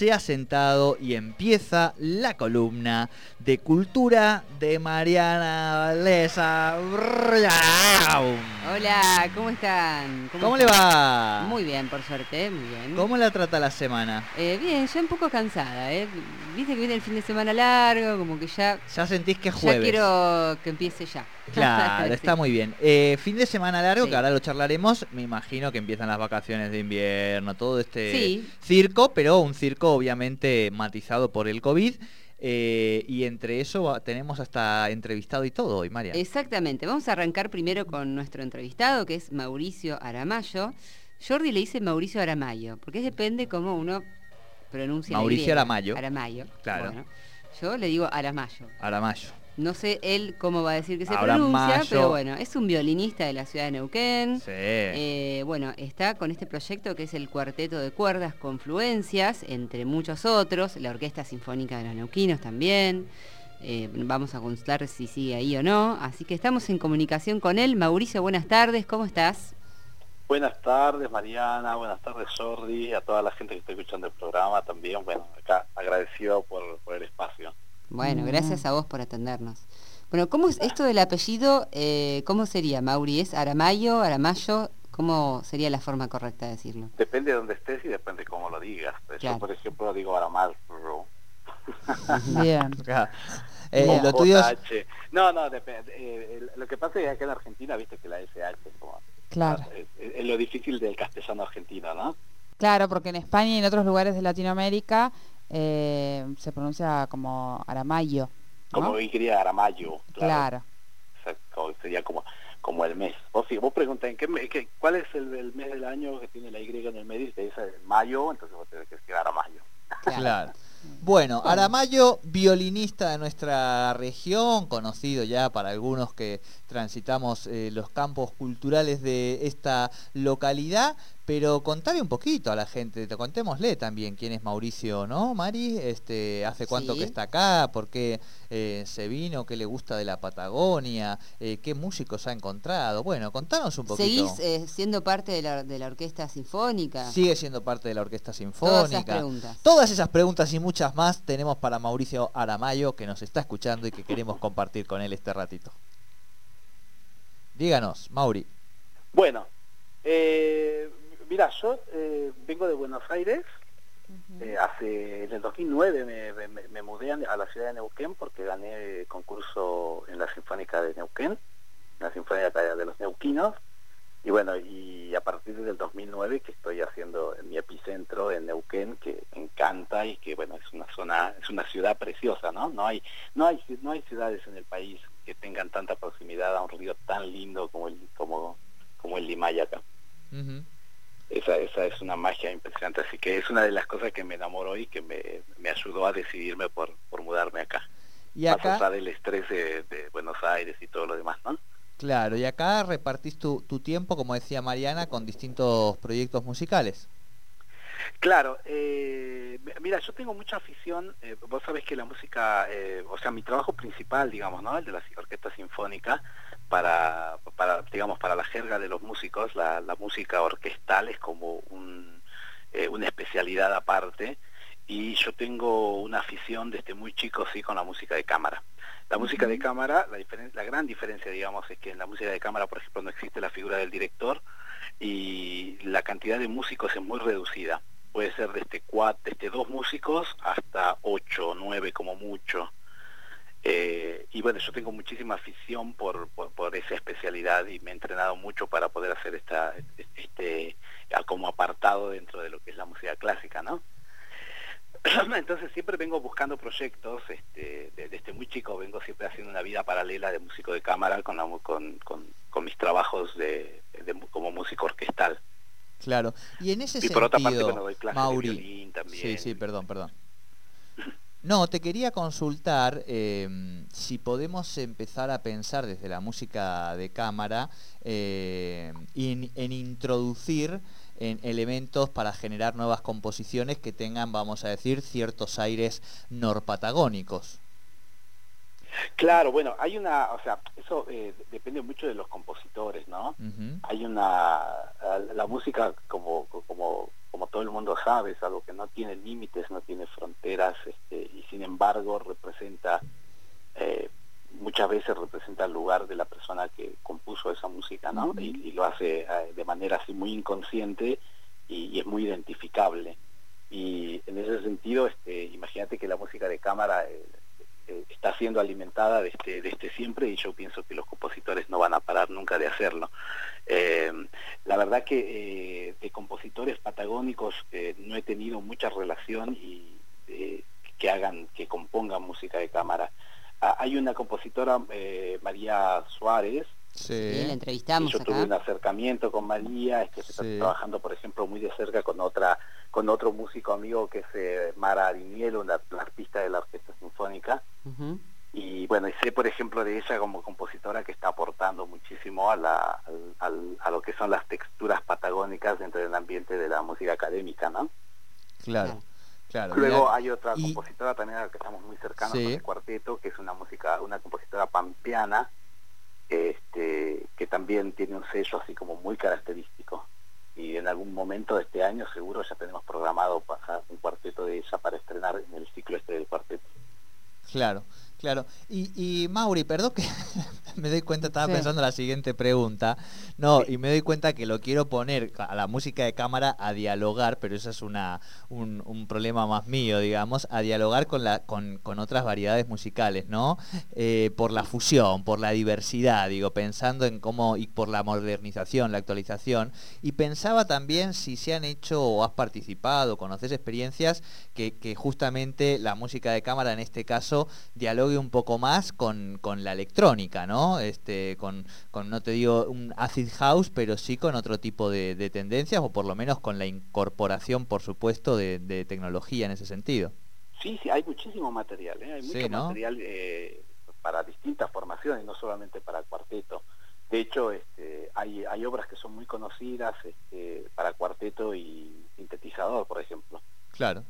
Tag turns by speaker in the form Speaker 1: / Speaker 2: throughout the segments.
Speaker 1: se ha sentado y empieza la columna de cultura de Mariana Valesa.
Speaker 2: Hola, ¿cómo están?
Speaker 1: ¿Cómo, le va?
Speaker 2: Muy bien, por suerte, muy bien.
Speaker 1: ¿Cómo la trata la semana?
Speaker 2: Eh, bien, ya un poco cansada, ¿eh? Viste que viene el fin de semana largo, como que ya...
Speaker 1: Ya sentís que es jueves.
Speaker 2: Ya quiero que empiece ya.
Speaker 1: Claro, está muy bien. Eh, fin de semana largo, que ahora lo charlaremos, me imagino que empiezan las vacaciones de invierno, todo este circo, pero un circo obviamente matizado por el COVID. Eh, y entre eso tenemos hasta entrevistado y todo hoy, María.
Speaker 2: Exactamente. Vamos a arrancar primero con nuestro entrevistado, que es Mauricio Aramayo. Jordi le dice Mauricio Aramayo, porque depende cómo uno pronuncia.
Speaker 1: Mauricio Aramayo.
Speaker 2: Aramayo.
Speaker 1: Claro.
Speaker 2: yo le digo Aramayo.
Speaker 1: Aramayo.
Speaker 2: No sé él cómo va a decir que se pronuncia, pero bueno, es un violinista de la ciudad de Neuquén.
Speaker 1: Sí.
Speaker 2: Eh, bueno, está con este proyecto que es el Cuarteto de Cuerdas Confluencias, entre muchos otros, la Orquesta Sinfónica de los Neuquinos también. Eh, vamos a consultar si sigue ahí o no. Así que estamos en comunicación con él. Mauricio, buenas tardes, ¿cómo estás?
Speaker 3: Buenas tardes, Mariana, buenas tardes, Jordi, a toda la gente que está escuchando el programa también. Bueno, acá agradecido por, por el espacio.
Speaker 2: Bueno, gracias a vos por atendernos. Bueno, ¿cómo es esto del apellido? Eh, ¿Cómo sería, Mauri? ¿Es Aramayo, Aramayo? ¿Cómo sería la forma correcta de decirlo?
Speaker 3: Depende de dónde estés y depende de cómo lo digas. Yo, por ejemplo, digo Aramayo.
Speaker 2: Bien.
Speaker 1: eh, lo tuyo
Speaker 3: No, no, depende. Eh, lo que pasa es que en Argentina, viste que la SH es como...
Speaker 2: Claro.
Speaker 3: Es, lo difícil del castellano argentino, ¿no?
Speaker 4: Claro, porque en España y en otros lugares de Latinoamérica eh, se pronuncia como Aramayo.
Speaker 3: Como Como quería Aramayo,
Speaker 4: claro.
Speaker 3: claro. sería como como el mes. Vos, si vos preguntas, qué, ¿cuál es el, mes del año que tiene la Y en el medio? Y te dice mayo, entonces vos tenés que decir Aramayo.
Speaker 1: Claro. Bueno, Aramayo, violinista de nuestra región, conocido ya para algunos que transitamos eh, los campos culturales de esta localidad, pero contale un poquito a la gente, te contémosle también quién es Mauricio, ¿no, Mari? Este, ¿Hace cuánto que está acá? ¿Por qué eh, se vino? ¿Qué le gusta de la Patagonia? Eh, ¿Qué músicos ha encontrado? Bueno, contanos un poquito.
Speaker 2: ¿Seguís siendo parte de la, de la, Orquesta Sinfónica?
Speaker 1: Sigue siendo parte de la Orquesta Sinfónica. Todas esas
Speaker 2: preguntas.
Speaker 1: Todas esas preguntas y muchas más tenemos para Mauricio Aramayo, que nos está escuchando y que queremos compartir con él este ratito. Díganos, Mauri.
Speaker 3: Bueno, eh, mira, yo eh, vengo de Buenos Aires. Eh, hace en el 2009 me, mudé a la ciudad de Neuquén porque gané concurso en la Sinfónica de Neuquén, la Sinfónica de los Neuquinos. Y bueno, y a partir del 2009 que estoy haciendo en mi epicentro en Neuquén, que encanta y que bueno, es una zona, es una ciudad preciosa, ¿no? No hay, no hay, no hay ciudades en el país que tengan tanta proximidad a un río tan lindo como, como el Limay acá. esa, esa es una magia impresionante, así que es una de las cosas que me enamoró y que me, me ayudó a decidirme por, por mudarme acá.
Speaker 1: Y acá...
Speaker 3: Más del estrés de, de, Buenos Aires y todo lo demás, ¿no?
Speaker 1: Claro, y acá repartís tu, tu tiempo, como decía Mariana, con distintos proyectos musicales.
Speaker 3: Claro, eh, mira, yo tengo mucha afición, eh, vos sabés que la música, eh, o sea, mi trabajo principal, digamos, ¿no? El de la orquesta sinfónica, para, para digamos, para la jerga de los músicos, la, música orquestal es como un, una especialidad aparte, y yo tengo una afición desde muy chico, sí, con la música de cámara. La música de cámara, la, la gran diferencia, digamos, es que en la música de cámara, por ejemplo, no existe la figura del director, y la cantidad de músicos es muy reducida. Puede ser desde, cuatro, desde dos músicos hasta ocho, nueve como mucho. Eh, y bueno, yo tengo muchísima afición por, por, esa especialidad y me he entrenado mucho para poder hacer esta, este, como apartado dentro de lo que es la música clásica, ¿no? Entonces siempre vengo buscando proyectos, este, desde muy chico vengo siempre haciendo una vida paralela de músico de cámara con, con, con, mis trabajos de, como músico orquestal.
Speaker 1: Claro, y en ese
Speaker 3: y
Speaker 1: sentido,
Speaker 3: por otra parte, bueno, doy Mauri, de violín también.
Speaker 1: Sí, sí, perdón, perdón. No, te quería consultar em, si podemos empezar a pensar desde la música de cámara eh, en introducir en elementos para generar nuevas composiciones que tengan, vamos a decir, ciertos aires norpatagónicos.
Speaker 3: Claro, bueno, hay una, o sea, eso eh, depende mucho de los compositores, ¿no? Hay una, la música como, como, como todo el mundo sabe, es algo que no tiene límites, no tiene fronteras, este, y sin embargo representa, eh, muchas veces representa el lugar de la persona que compuso esa música, ¿no? y, lo hace eh, de manera así muy inconsciente y, es muy identificable. Y en ese sentido, este, imagínate que la música de cámara está siendo alimentada desde, desde siempre y yo pienso que los compositores no van a parar nunca de hacerlo. Eh, la verdad que eh, de compositores patagónicos eh, no he tenido mucha relación y que hagan, que compongan música de cámara. Ah, hay una compositora, María Suárez,
Speaker 2: Sí. la entrevistamos.
Speaker 3: Yo tuve un acercamiento con María, es que está trabajando, por ejemplo, muy de cerca con otra, con otro músico amigo que es Mara Ariniel, una, artista de la Orquesta Sinfónica. Y bueno, y sé, por ejemplo, de ella como compositora que está aportando muchísimo a, la, a lo que son las texturas patagónicas dentro del ambiente de la música académica, ¿no?
Speaker 1: Claro. Claro,
Speaker 3: Luego hay otra compositora también a la que estamos muy cercanos con el cuarteto, que es una música, una compositora pampeana, este, que también tiene un sello así como muy característico. Y en algún momento de este año seguro ya tenemos programado un cuarteto de ella para estrenar en el ciclo este del cuarteto.
Speaker 1: Claro. Claro, y, y Mauri, perdón que me doy cuenta, estaba pensando la siguiente pregunta, no, y me doy cuenta que lo quiero poner a la música de cámara a dialogar, pero eso es una, un, problema más mío, digamos, a dialogar con, la, con, con otras variedades musicales, ¿no? Eh, por la fusión, por la diversidad, digo, pensando en cómo, y por la modernización, la actualización, y pensaba también si se han hecho o has participado, conoces experiencias que, que justamente la música de cámara en este caso dialoga un poco más con, con la electrónica, ¿no? Este, con, con, no te digo un acid house, pero sí con otro tipo de, tendencias o por lo menos con la incorporación, por supuesto, de, tecnología en ese sentido.
Speaker 3: Sí, sí, hay muchísimo material, ¿eh? hay mucho material eh, para distintas formaciones, no solamente para cuarteto. De hecho, este, hay, hay obras que son muy conocidas este, para cuarteto y sintetizador, por ejemplo.
Speaker 1: Claro.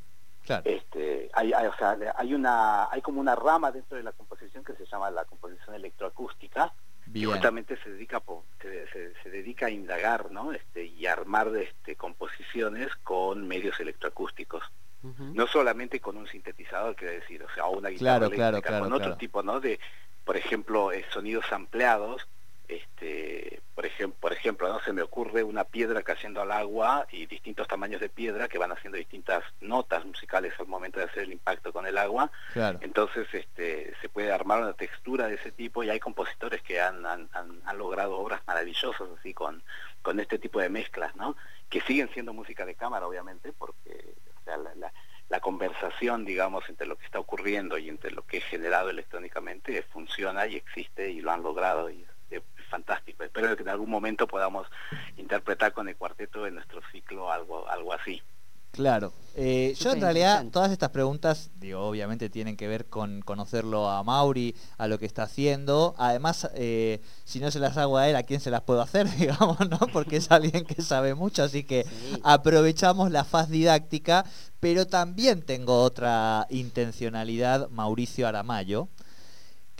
Speaker 3: Este, hay, hay, o sea, hay, una, hay como una rama dentro de la composición que se llama la composición electroacústica, y justamente se dedica, se, se, dedica a indagar ¿no? este, y armar este, composiciones con medios electroacústicos. No solamente con un sintetizador, quiero decir, o sea, una guitarra eléctrica, con otro tipo ¿no? de, por ejemplo, eh, sonidos ampliados este, por ejemplo, por ejemplo, no se me ocurre una piedra cayendo al agua y distintos tamaños de piedra que van haciendo distintas notas musicales al momento de hacer el impacto con el agua. Entonces, este, se puede armar una textura de ese tipo y hay compositores que han, han, han, logrado obras maravillosas así con, con este tipo de mezclas, ¿no? Que siguen siendo música de cámara, obviamente, porque la, la conversación, digamos, entre lo que está ocurriendo y entre lo que es generado electrónicamente funciona y existe y lo han logrado y fantástico. Espero que en algún momento podamos interpretar con el cuarteto de nuestro ciclo algo, algo así.
Speaker 1: Claro. Eh, yo en realidad todas estas preguntas, digo, obviamente tienen que ver con conocerlo a Mauri, a lo que está haciendo. Además, eh, si no se las hago a él, ¿a quién se las puedo hacer? Digamos, ¿no? Porque es alguien que sabe mucho, así que aprovechamos la faz didáctica. Pero también tengo otra intencionalidad, Mauricio Aramayo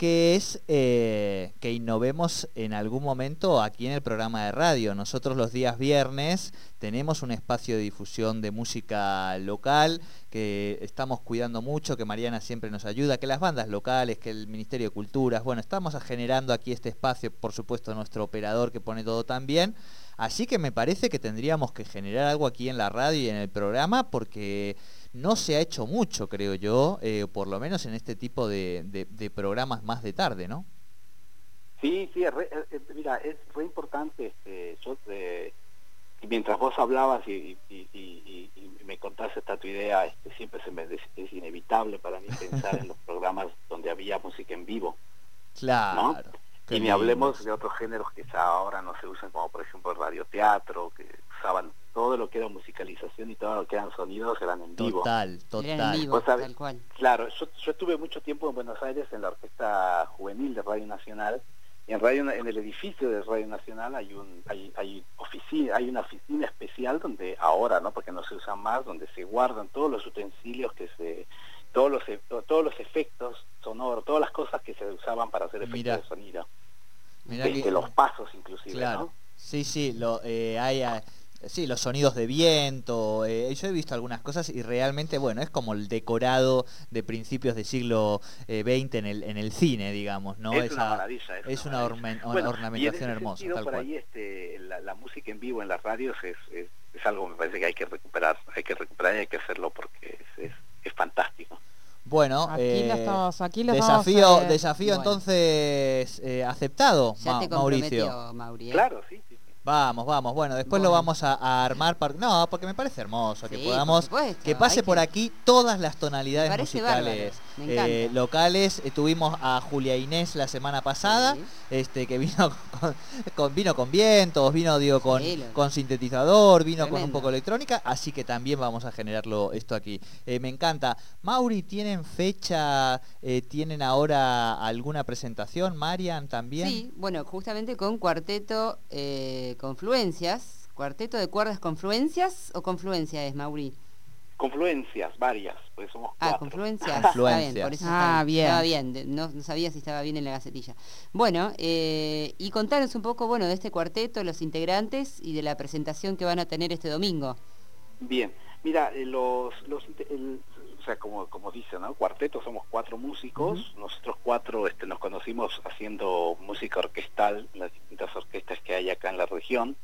Speaker 1: que es eh, que innovemos en algún momento aquí en el programa de radio. Nosotros los días viernes tenemos un espacio de difusión de música local que estamos cuidando mucho, que Mariana siempre nos ayuda, que las bandas locales, que el Ministerio de Culturas, bueno, estamos generando aquí este espacio, por supuesto nuestro operador que pone todo tan bien. Así que me parece que tendríamos que generar algo aquí en la radio y en el programa porque no se ha hecho mucho, creo yo, eh, por lo menos en este tipo de, programas más de tarde, ¿no?
Speaker 3: Sí, sí, eh, eh, mira, es muy importante, este, yo, mientras vos hablabas y, me contaste esta tu idea, este, siempre se me, es, inevitable para mí pensar en los programas donde había música en vivo.
Speaker 1: Claro.
Speaker 3: Y ni hablemos de otros géneros que ahora no se usan, como por ejemplo el radioteatro, que todo lo que era musicalización y todo lo que eran sonidos eran en vivo.
Speaker 1: Total, total.
Speaker 3: Claro, yo, yo estuve mucho tiempo en Buenos Aires en la Orquesta Juvenil de Radio Nacional y en radio en el edificio de Radio Nacional hay un hay, hay oficina hay una oficina especial donde ahora no porque no se usan más donde se guardan todos los utensilios que se todos los todos los efectos sonoros todas las cosas que se hacer efectos
Speaker 1: Mirá.
Speaker 3: de sonido.
Speaker 1: Mirá
Speaker 3: Este,
Speaker 1: que-
Speaker 3: los pasos inclusive,
Speaker 1: Claro.
Speaker 3: ¿no?
Speaker 1: Sí, sí, lo, eh, hay, ah, sí, los sonidos de viento. eh, yo he visto algunas cosas y realmente, bueno, es como el decorado de principios del siglo eh, XX en el, en el cine, digamos, ¿no?
Speaker 3: es una
Speaker 1: Esa-
Speaker 3: maravilla. Es,
Speaker 1: es una
Speaker 3: maravilla.
Speaker 1: ormen-
Speaker 3: Bueno,
Speaker 1: ornamentación
Speaker 3: y en ese
Speaker 1: hermosa,
Speaker 3: sentido,
Speaker 1: tal
Speaker 3: por
Speaker 1: cual.
Speaker 3: ahí este, la, la música en vivo en las radios es, es, es algo me parece que hay que recuperar, hay que recuperar y hay que hacerlo porque es, es, es fantástico.
Speaker 1: Bueno,
Speaker 4: Aquí lo
Speaker 1: eh,
Speaker 4: estamos, aquí lo
Speaker 1: desafío,
Speaker 4: estamos, eh,
Speaker 1: desafío
Speaker 2: bueno.
Speaker 1: entonces eh, aceptado,
Speaker 2: Ya
Speaker 1: Ma-
Speaker 2: te
Speaker 1: Mauricio.
Speaker 2: comprometió, Mauri. ¿eh?
Speaker 3: Claro, sí.
Speaker 1: Vamos, vamos. Bueno, después lo vamos a, a armar. par- No, porque me parece hermoso que podamos que pase por aquí todas las tonalidades musicales eh, locales. Eh, tuvimos a Julia Inés la semana pasada,
Speaker 2: Sí.
Speaker 1: este que vino con, con- vino con vientos, vino digo con,
Speaker 2: Sí, lo-
Speaker 1: con sintetizador, vino con un poco de electrónica, así que también vamos a generarlo esto aquí. Eh, me encanta. Mauri, ¿tienen fecha? eh, ¿Tienen ahora alguna presentación? Marian también.
Speaker 2: Sí, bueno, justamente con cuarteto eh, confluencias. ¿Cuarteto de cuerdas confluencias o confluencia es, Mauri?
Speaker 3: Confluencias, varias, pues somos
Speaker 2: Ah,
Speaker 3: cuatro.
Speaker 2: confluencias.
Speaker 1: Confluencias.
Speaker 2: Está bien, por eso
Speaker 4: Ah, bien.
Speaker 2: estaba bien. No, no sabía si estaba bien en la gacetilla. Bueno, eh, y contanos un poco, bueno, de este cuarteto, los integrantes y de la presentación que van a tener este domingo.
Speaker 3: Bien, mira, eh, los, los el- o sea, como, como dice, ¿no? Cuarteto somos cuatro músicos, nosotros cuatro este, nos conocimos haciendo música orquestal en las distintas orquestas que hay acá en la región.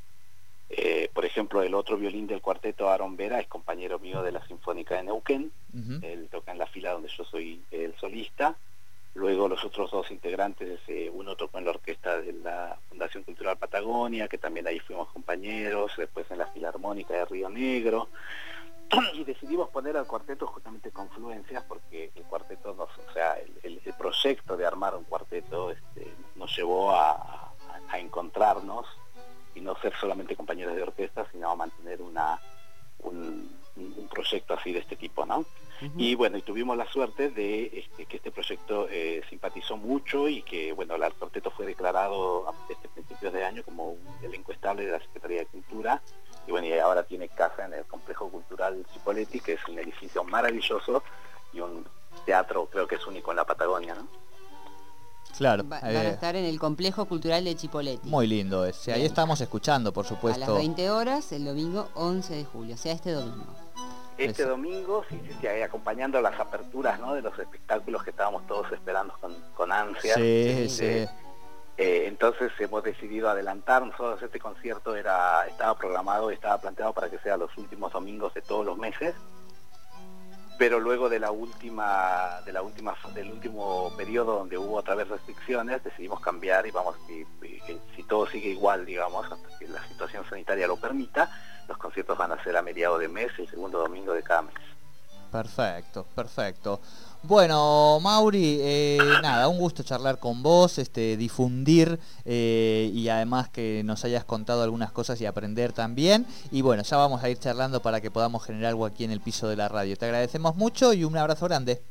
Speaker 3: Eh, por ejemplo, el otro violín del cuarteto, Aaron Vera, es compañero mío de la Sinfónica de Neuquén. Él toca en la fila donde yo soy el solista. Luego los otros dos integrantes, eh, uno tocó en la orquesta de la Fundación Cultural Patagonia, que también ahí fuimos compañeros, después en la Filarmónica de Río Negro. Y decidimos poner al cuarteto justamente confluencias porque el cuarteto, nos, o sea, el, el- el proyecto de armar un cuarteto este, nos llevó a, a- encontrarnos y no ser solamente compañeros de orquesta, sino a mantener una, un, proyecto así de este tipo, ¿no? Y bueno, y tuvimos la suerte de este, que este proyecto eh, simpatizó mucho y que, bueno, el cuarteto fue declarado a este principios de año como un elenco estable de la Secretaría de Cultura. Y bueno, y ahora tiene casa en el Complejo Cultural Cipoletti, que es un edificio maravilloso y un teatro, creo que es único en la Patagonia, ¿no?
Speaker 1: Claro.
Speaker 2: Va- van
Speaker 1: eh,
Speaker 2: a estar en el Complejo Cultural de Chipoletti.
Speaker 1: Muy lindo ese. Ahí
Speaker 2: Bien.
Speaker 1: estamos escuchando, por
Speaker 2: a
Speaker 1: supuesto.
Speaker 2: las 20 horas, el domingo 11 de julio, o sea, este domingo.
Speaker 3: Este
Speaker 1: Eso.
Speaker 3: domingo, sí, sí, sí, ahí acompañando las aperturas ¿no? de los espectáculos que estábamos todos esperando con, con ansia.
Speaker 1: Sí,
Speaker 2: Sí.
Speaker 1: sí.
Speaker 3: Eh, entonces hemos decidido adelantar, nosotros este concierto era, estaba programado, estaba planteado para que sea los últimos domingos de todos los meses, pero luego de la última, de la última, del último periodo donde hubo otra vez restricciones, decidimos cambiar y vamos, y- y- y si todo sigue igual, digamos, hasta que la situación sanitaria lo permita, los conciertos van a ser a mediados de mes, el segundo domingo de cada mes.
Speaker 1: Perfecto, perfecto. Bueno, Mauri, eh, nada, un gusto charlar con vos, este, difundir eh, y además que nos hayas contado algunas cosas y aprender también. Y bueno, ya vamos a ir charlando para que podamos generar algo aquí en el piso de la radio. Te agradecemos mucho y un abrazo grande.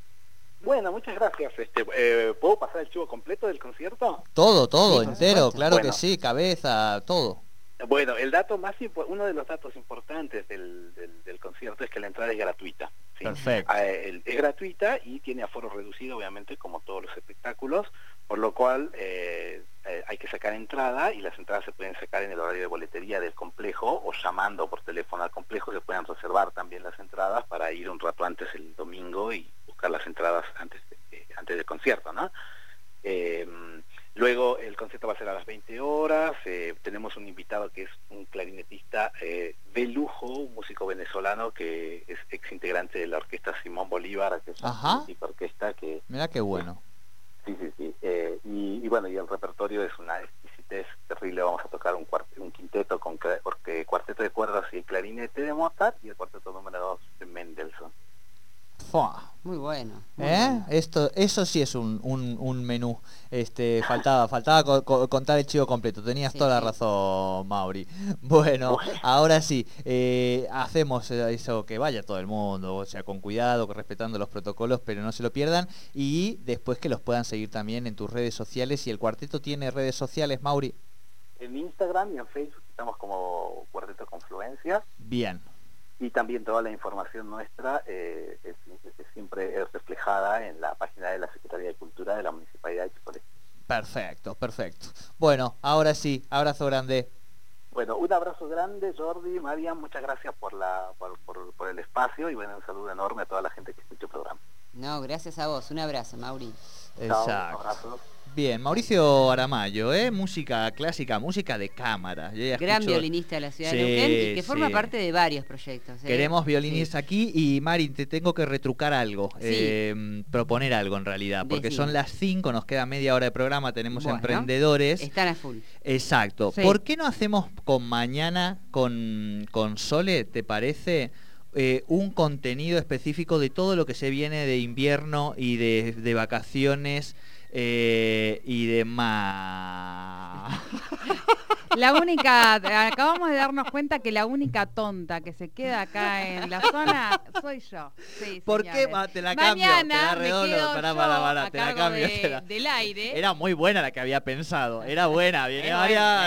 Speaker 3: Bueno, muchas gracias. Este, eh, ¿Puedo pasar el chivo completo del concierto?
Speaker 1: Todo, todo,
Speaker 2: Sí,
Speaker 1: entero, claro
Speaker 3: Bueno.
Speaker 1: que sí, cabeza, todo.
Speaker 3: Bueno, el dato más uno de los datos importantes del, del- del concierto es que la entrada es gratuita. ¿Sí?
Speaker 1: Perfecto.
Speaker 3: Ah, es gratuita y tiene aforo reducido, obviamente, como todos los espectáculos, por lo cual eh, eh, hay que sacar entrada y las entradas se pueden sacar en el horario de boletería del complejo o llamando por teléfono al complejo se pueden reservar también las entradas para ir un rato antes el domingo y buscar las entradas antes, de- eh, antes del concierto, ¿no? Eh, luego el concierto va a ser a las 20 horas. eh, tenemos un invitado que es un clarinetista eh, de lujo, un músico venezolano que es ex integrante de la orquesta Simón Bolívar, que es
Speaker 1: Ajá.
Speaker 3: una orquesta que
Speaker 1: Mira qué bueno.
Speaker 3: sí, sí, sí. eh, y, y bueno, y el repertorio es una exquisitez terrible. Vamos a tocar un, cuart- un quinteto con porque cuarteto de cuerdas y el clarinete de Mozart y el cuarteto número 2 de Mendelssohn.
Speaker 1: Fua.
Speaker 2: Muy bueno. muy
Speaker 1: ¿Eh?
Speaker 2: bueno.
Speaker 1: Esto, eso sí es un, un, un menú. Este, faltaba, faltaba co- co- contar el chivo completo. Tenías
Speaker 2: Sí,
Speaker 1: toda la razón, Mauri. Bueno, ahora sí, eh, hacemos eso que vaya todo el mundo, o sea, con cuidado, respetando los protocolos, pero no se lo pierdan. Y después que los puedan seguir también en tus redes sociales. Y el cuarteto tiene redes sociales, Mauri.
Speaker 3: En Instagram y en Facebook estamos como Cuarteto Confluencia.
Speaker 1: Bien.
Speaker 3: y también toda la información nuestra eh, es, es siempre es reflejada en la página de la Secretaría de Cultura de la Municipalidad de Chipolete.
Speaker 1: Perfecto, perfecto. Bueno, ahora sí, abrazo grande.
Speaker 3: Bueno, un abrazo grande, Jordi, Marian, muchas gracias por, la, por, por- por el espacio y bueno, un saludo enorme a toda la gente que escucha el programa.
Speaker 2: No, gracias a vos. Un abrazo, Mauri.
Speaker 3: Chao,
Speaker 1: Exacto.
Speaker 3: abrazo.
Speaker 1: Bien, Mauricio Aramayo, ¿eh? Música clásica, música de cámara.
Speaker 2: Gran
Speaker 1: escucho-
Speaker 2: violinista de la ciudad
Speaker 1: Sí,
Speaker 2: de Neuquén y que forma
Speaker 1: sí.
Speaker 2: parte de varios proyectos. ¿eh?
Speaker 1: Queremos violines
Speaker 2: Sí.
Speaker 1: aquí y Mari, te tengo que retrucar algo, eh, proponer algo en realidad, porque
Speaker 2: Decime.
Speaker 1: son las 5, nos queda media hora de programa, tenemos
Speaker 2: Bueno,
Speaker 1: emprendedores.
Speaker 2: Están a full.
Speaker 1: Exacto. ¿Por qué no hacemos con mañana, con, con Sole, te parece, eh, un contenido específico de todo lo que se viene de invierno y de, de vacaciones eh, y demás?
Speaker 4: La única, acabamos de darnos cuenta que la única tonta que se queda acá en la zona soy yo. Sí,
Speaker 1: ¿Por qué?
Speaker 4: señores.
Speaker 1: Ma- Te la cambio, te la
Speaker 4: Mañana
Speaker 1: redondo. Pará, pará, pará, te la cambio,
Speaker 4: de-
Speaker 1: te la-
Speaker 4: del aire.
Speaker 1: Era muy buena la que había pensado. Era buena, viene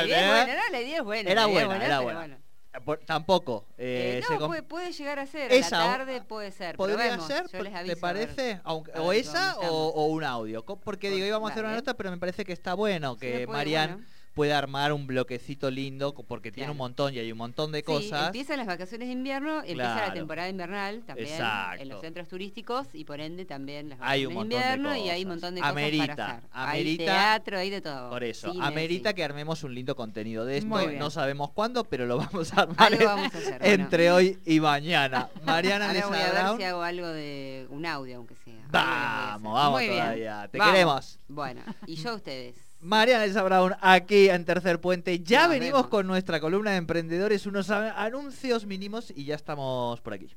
Speaker 2: idea es
Speaker 1: ¿eh?
Speaker 2: buena.
Speaker 1: Era buena, era buena. Por- tampoco. eh,
Speaker 2: no, puede, puede llegar a ser.
Speaker 1: Esa,
Speaker 2: la tarde puede ser.
Speaker 1: ¿Podría ser?
Speaker 2: yo les
Speaker 1: ¿Te
Speaker 2: aviso,
Speaker 1: parece? Aunque- o esa o, un audio. Porque digo, íbamos a hacer una nota, pero me parece que está bueno que Marian
Speaker 2: bueno.
Speaker 1: Pueda armar un bloquecito lindo, porque tiene
Speaker 2: Claro.
Speaker 1: un montón y hay un montón de
Speaker 2: Sí,
Speaker 1: cosas.
Speaker 2: empiezan las vacaciones de invierno, empieza
Speaker 1: Claro.
Speaker 2: la temporada invernal también
Speaker 1: Exacto.
Speaker 2: en los centros turísticos y por ende también las
Speaker 1: Hay
Speaker 2: vacaciones
Speaker 1: un
Speaker 2: de
Speaker 1: montón de
Speaker 2: invierno y hay
Speaker 1: cosas.
Speaker 2: un montón de
Speaker 1: Amerita,
Speaker 2: cosas para hacer.
Speaker 1: amerita-
Speaker 2: hay teatro, hay de todo.
Speaker 1: Por eso,
Speaker 2: Cine,
Speaker 1: amerita
Speaker 2: sí.
Speaker 1: que armemos un lindo contenido de esto.
Speaker 4: Bien.
Speaker 1: No sabemos cuándo, pero lo vamos a armar
Speaker 2: Algo vamos a hacer, bueno.
Speaker 1: entre hoy y mañana. Mariana
Speaker 2: Ahora voy a ver
Speaker 1: Brown.
Speaker 2: si hago algo de un audio, aunque sea.
Speaker 1: Vamos, vamos
Speaker 4: Muy bien.
Speaker 1: todavía. Te
Speaker 2: Vamos.
Speaker 1: queremos.
Speaker 2: Bueno, y yo a ustedes.
Speaker 1: Mariana Elsa Brown aquí en Tercer Puente. Ya venimos con nuestra columna de emprendedores, unos anuncios mínimos y ya estamos por aquí.